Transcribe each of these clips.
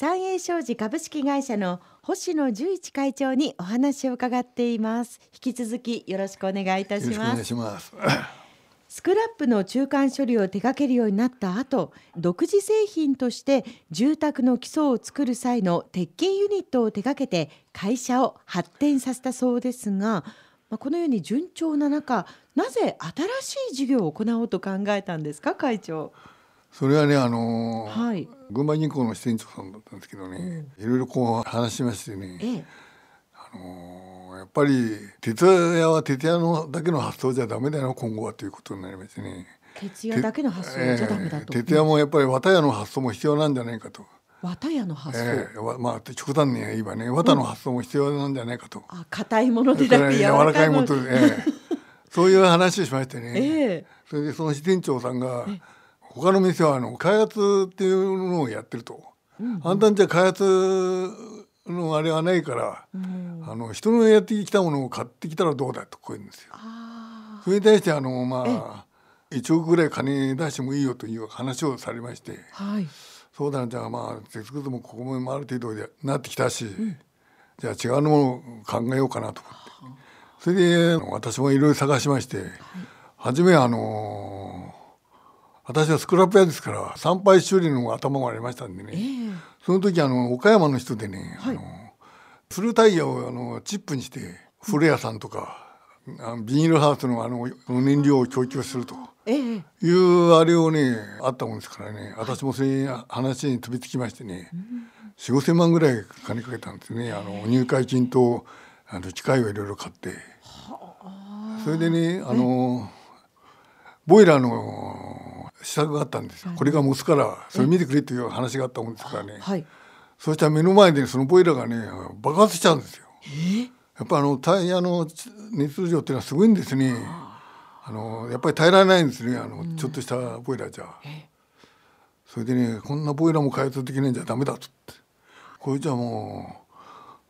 三栄商事株式会社の星野十一会長にお話を伺っています。引き続きよろしくお願いいたします。します。スクラップの中間処理を手掛けるようになった後独自製品として住宅の基礎を作る際の鉄筋ユニットを手掛けて会社を発展させたそうですがまあ、このように順調な中なぜ新しい事業を行おうと考えたんですか会長。それはねあのーはい、群馬銀行の支店長さんだったんですけどね、うん、いろいろこう話しましてね、ええ、あのー、やっぱり徹夜は徹夜のだけの発想じゃダメだよ今後はということになりましてね。徹夜だけの発想じゃダメだと、えー、徹夜もやっぱり綿屋の発想も必要なんじゃないかと。綿屋の発想、えー、まあ極端に言えばね綿の発想も必要なんじゃないかと、うん、あ硬いものでなくて柔らかいもの。で、えー、そういう話をしましてね、えー、それでその支店長さんが他の店はあの開発っていうのをやってると、うんうん、あんたんじゃ開発のあれはないから、うん、あの人のやってきたものを買ってきたらどうだとこう言うんですよ。それに対してあのまあ1億ぐらい金出してもいいよという話をされまして、はい。そうだなじゃあまあ鉄くずもここもある程度でなってきたし、うん、じゃあ違うのを考えようかなと思って、それで私もいろいろ探しまして、はい、初めあの私はスクラップ屋ですから参拝修理の頭がありましたんでね、えー、その時あの岡山の人でね、はい、あのフルタイヤをあのチップにして古屋さんとか、うん、ビニールハウスのあの燃料を供給すると。いうあれをねあったもんですからね。私もそういう話に飛びつきましてね4 5千万ぐらい金かけたんですね。あの入会金とあの機械をいろいろ買って。それでねあのボイラーの試作があったんです。よこれが持つからそれ見てくれという話があったもんですからね、はい、そしたら目の前でそのボイラーがね爆発しちゃうんですよ。やっぱあのタイヤの熱量っていうのはすごいんですね。あのやっぱり耐えられないんですねあの、うん、ちょっとしたボイラーじゃ。それでねこんなボイラーも開発できないんじゃダメだっつって。これじゃも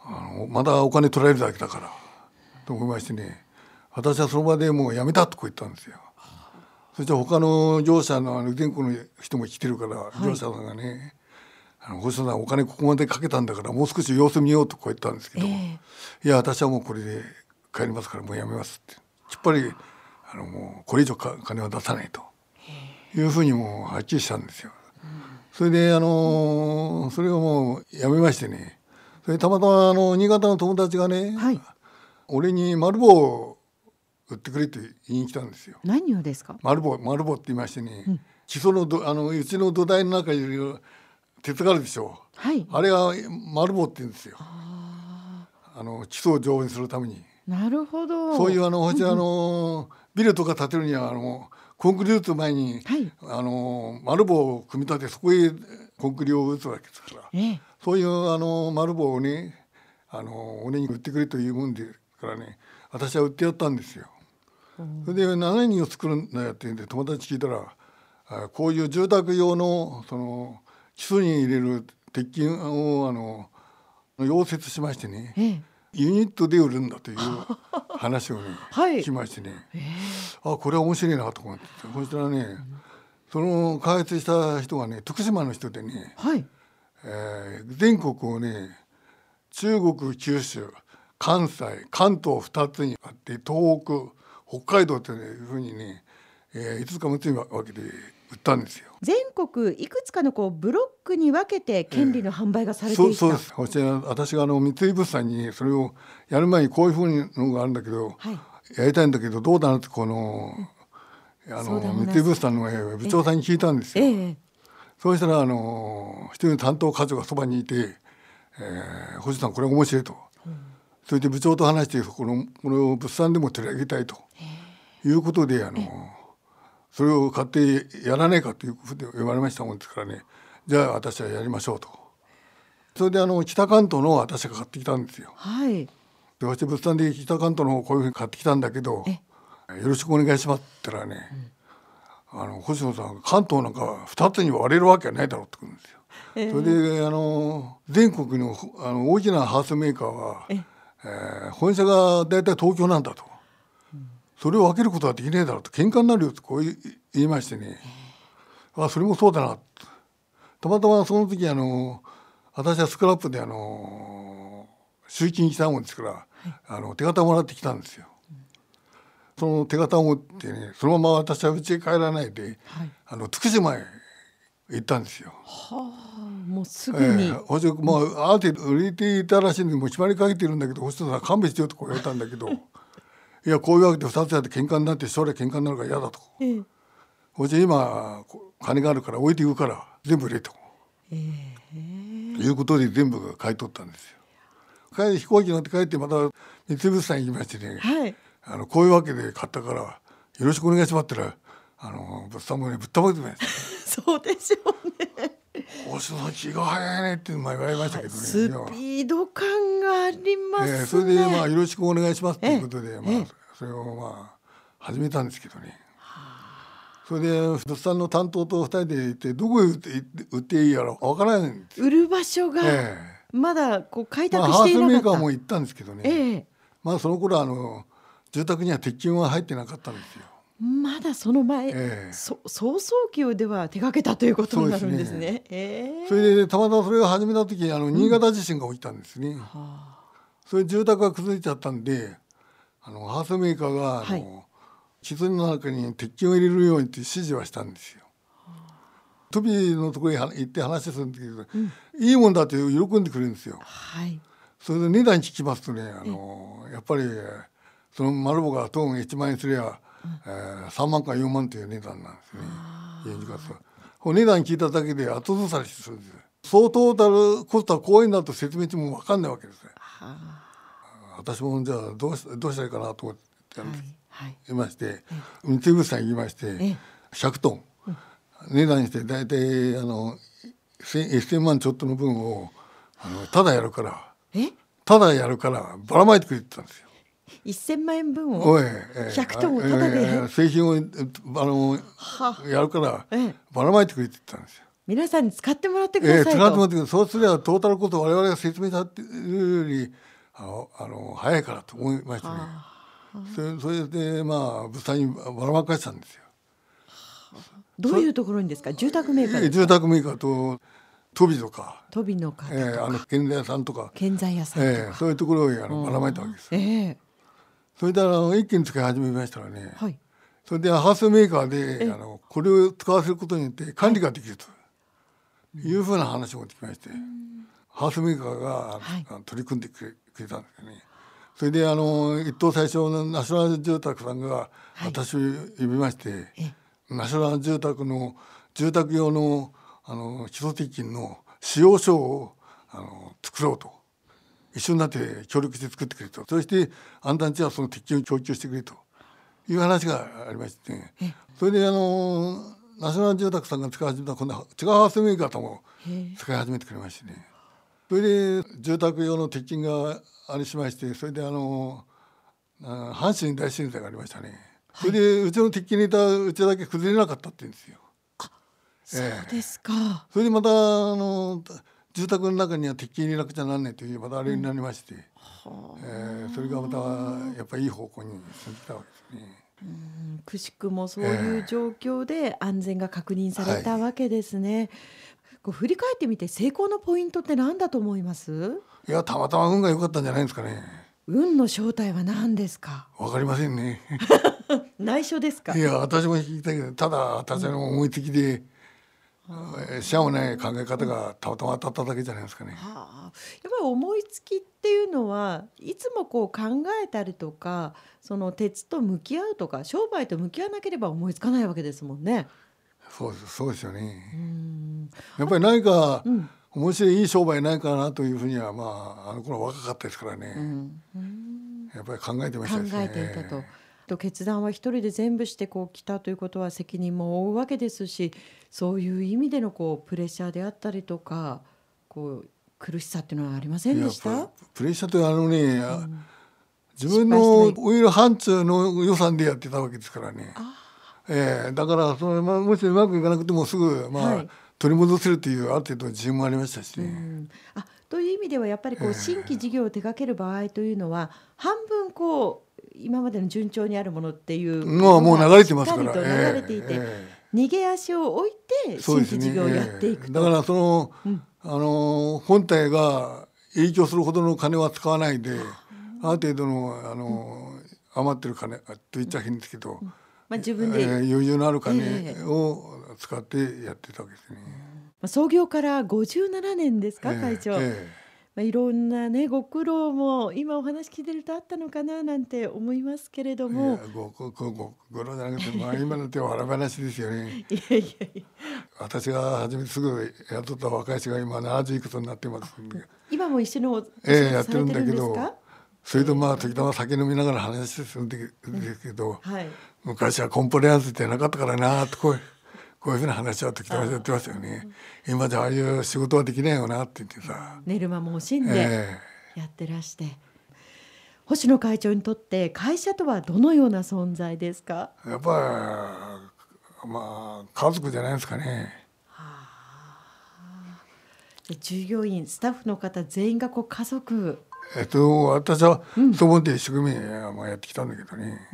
うあのまだお金取られるだけだから。と思いましてね。私はその場でもうやめたとこ言ったんですよ。そして他の業者の全国の人も来てるから、はい、業者さんがね「あの星野さんお金ここまでかけたんだからもう少し様子見よう」とこう言ったんですけど「えー、いや私はもうこれで帰りますからもうやめます」って。きっぱりあのもうこれ以上金は出さないと。いうふうにもうはっきりしたんですよ。それであのそれをもうやめましてね。それたまたまあの新潟の友達がね、はい、俺に丸棒を売ってくれって言いに来たんですよ。何をですか？丸棒丸棒って言いましてね、うん、基礎のどあのうちの土台の中に鉄があるでしょう、はい、あれが丸棒って言うんですよ。あの基礎を丈夫にするために。なるほど。そういうあの、うちあの、ビルとか建てるにはあのコンクリート前に、はい、あの丸棒を組み立てそこへコンクリを打つわけですから、ええ、そういうあの丸棒をねあの俺に売ってくれというもんでからね私は売ってやったんですよ。それで7人を作るんだよって言うんで友達聞いたらあこういう住宅用のその基礎に入れる鉄筋をあの溶接しましてね、ええ。ユニットで売るんだという話をね、はい、聞きましてね、えー、あこれは面白いなと思って。そしたらね、うん、その開発した人がね徳島の人でね、はい。えー、全国をね中国九州関西関東2つにあって東北北海道というふうにね、えー、5つか6つに分けて売ったんですよ。全国いくつかのこうブロックに分けて権利の販売がされていた、えー、そうです私があの三井物産にそれをやる前にこういうふうのがあるんだけど、はい、やりたいんだけどどうだなってこのあの三井物産の部長さんに聞いたんですよ。えー、そうしたらあの一人の担当課長がそばにいて「えー、星さんこれ面白い」と。うん、それで部長と話してこのこれを物産でも取り上げたいということであの。それを買ってやらないかというふうに言われましたもんですからね。じゃあ私はやりましょうと。それであの北関東の私が買ってきたんですよ。はい、で私物産で北関東のこういうふうに買ってきたんだけどよろしくお願いしますって言ったらね、うん、あの星野さん関東なんか2つに割れるわけはないだろうって言うんですよ。えー、それであの全国のあの大きなハウスメーカーは、ええー、本社が大体東京なんだと。それを分けることはできねえだろうと喧嘩になるよとこう言いましてねあそれもそうだなたまたまその時あの私はスクラップであの集金したもんですから、あの手形もらってきたんですよ。その手形を持ってねそのまま私は家へ帰らないで、はいあの福島へ行ったんですよ。はあもうすぐえに、えほいでまあある程度売れていたらしいんでもう決まりかけてるんだけど星野さん勘弁してよとこう言われたんだけど いやこういうわけで2つやって喧嘩になって将来喧嘩になるから嫌だと。ええほいで今こ金があるから置いていくから全部入れと。えいうことで全部買い取ったんですよ。帰り飛行機乗って帰ってまた三菱さん行きましてね、はいあのこういうわけで買ったからよろしくお願いしますって言ったらあの物産もねぶったまげてました。そうでしょうね星野さん気が早いねって前言われましたけどね。スピード感がありますね、えーそれでまあよろしくお願いしますということで、まあそれをまあ始めたんですけどね。それで物産の担当と二人で行ってどこへ売って売っていいやらわからないんですよ。売る場所がえまだこう開拓していハースメなかった、ーカーも行ったんですけどね。ええまあその頃はあの住宅には鉄筋は入ってなかったんですよ。まだその前、ええ。そ早々期では手掛けたということになるんですね。ええ。それでたまたまそれを始めた時あの新潟地震が起きたんですね。はあ。それで住宅が崩れちゃったんであのハースメーカーがあの、はい。傷の中に鉄筋を入れるようにって指示はしたんですよ。トビのところに行って話するんだけど、いいもんだって喜んでくれるんですよ。はい。それで値段聞きますとねあのやっぱりそのマルボがトーン1万円すりゃ、えー、3万か4万という値段なんですね。現実はお値段聞いただけで後ずさりするんです。よ。総トータルコストはこういうなと説明しても分かんないわけですね。は私もじゃあどうしどうしたらいいかなと思っていはい。いまして、三井物産行きまして、ええ。100トン、値段にして大体あの1000 1000万ちょっとの分をあのただやるからえ？ただやるからばらまいてくれてたんですよ。一千万円分をおい、ええ100トンをタダで。ええ製品をえあのは。やるからええ。ばらまいてくれてたんですよ。皆さんに使ってもらってくええださいと、使ってもらってそうすればトータルコスト我々が説明したっていうよりあのあの早いからと思いましてね。それそれでまあ物産にばらまかしたんですよ。どういうところにですか？住宅メーカー住宅メーカーとトビとか、飛びの方ええあの建材屋さんとか、建材屋さんとか、ええそういうところにあのばらまいたわけです。ええそれであの一気に使い始めましたらね、はい。それでハウスメーカーえであのこれを使わせることによって管理ができるというふうな話を持ってきまして、ハウスメーカーが、取り組んでくれくれたんですよね。それであの一等最初のナショナル住宅さんがはい。私を呼びまして、え。ナショナル住宅の住宅用のあの基礎鉄筋の使用書をあの作ろうと一緒になって協力して作ってくれと。そしてあんたんちはその鉄筋を供給してくれと。いう話がありまして、それであのナショナル住宅さんが使い始めた今度は違うハウスメーカーとも使い始めてくれましてね。それで住宅用の鉄筋があれしましてそれであのあ阪神大震災がありましたね、それでうちの鉄筋にいたうちだけ崩れなかったって言うんですよ。そうえ。えですか、それでまたあの住宅の中には鉄筋入れなくちゃなんないというまたあれになりまして、えーそれがまたやっぱりいい方向に進んでたわけですね。うんくしくもそういう状況で安全が確認されたわけですね、こう振り返ってみて成功のポイントって何だと思います？いやたまたま運が良かったんじゃないですかね。運の正体は何ですか？わかりませんね。内緒ですか？いや私も聞いたけどただ私の思いつきで、えーしゃもない考え方がたまたま当たっただけじゃないですかね。はあ、やっぱり思いつきっていうのはいつもこう考えたりとかその鉄と向き合うとか商売と向き合わなければ思いつかないわけですもんね。そうですそうですよね。うんやっぱり何かうん面白いいい商売ないかなというふうにはまああの頃若かったですからね。うんうんやっぱり考えてました考ですね。えていたと。と決断は一人で全部してこう来たということは責任も負うわけですしそういう意味でのこうプレッシャーであったりとかこう苦しさっていうのはありませんでした？ププレッシャーというあのね、あうん。自分のオイル範疇の予算でやってたわけですからね。あええだからその、まあ、もしうまくいかなくてもすぐ、まあはい。取り戻せるというある程度の自信もありましたしね。うん。あという意味ではやっぱりこええ。う新規事業を手掛ける場合というのは半分こう今までの順調にあるものっていうまあもう流れてますから。流れていて、逃げ足を置いて新規事業をやっていくと。ええ。だからその、うん。ああの本体が影響するほどの金は使わないで、ある程度のあの、余ってる金と言っちゃ変ですけど、まあ、自分で、えー余裕のある金を使ってやってたわけですね。まあ、創業から57年ですか、ええ会長、えまあ、いろんなねご苦労も今お話聞いてるとあったのかななんて思いますけれども。やごごごごごろじゃなくて、まあ、今の手は笑い話ですよね。いやいやいや。私が初めてすぐ雇った若い人が今70いくつになってます今も一緒のお仕ええやってるんだけどるんですか、それとまあ時たま酒飲みながら話するんですけど、はい。昔はコンプライアンスってなかったからなとこうこういうふうな話は時たまやってましたよね。今じゃああいう仕事はできないよなって言ってさ。寝る間も惜しんでえやってらして、星野会長にとって会社とはどのような存在ですか？えやっぱりまあ家族じゃないですかね。で従業員スタッフの方全員がこう家族えっと私はそう思って一生懸命まあやってきたんだけどね。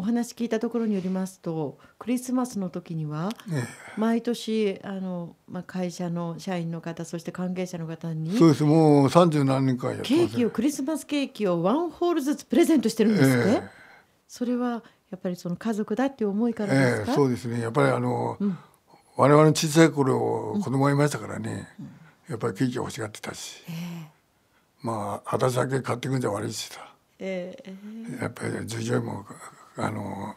お話聞いたところによりますとクリスマスの時にはえ毎年あの、まあ、会社の社員の方そして関係者の方にえそうです。もう三十何年間やってますケーキをクリスマスケーキをワンホールずつプレゼントしてるんですって、えそれはやっぱりその家族だっていう思いからえですか、ええそうですね。やっぱりあの、我々の小さい頃子供がいましたからね、やっぱりケーキ欲しがってたし、まあ私だけ買ってくんじゃ悪いしさ。ええやっぱり従業員もあの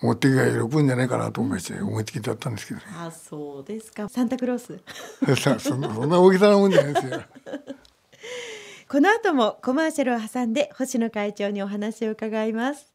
持っていけば喜ぶんじゃないかなと思いまして思いつきだったんですけどね。あそうですか。サンタクロース。そんな大げさなもんじゃないですよ。この後もコマーシャルを挟んで星野会長にお話を伺います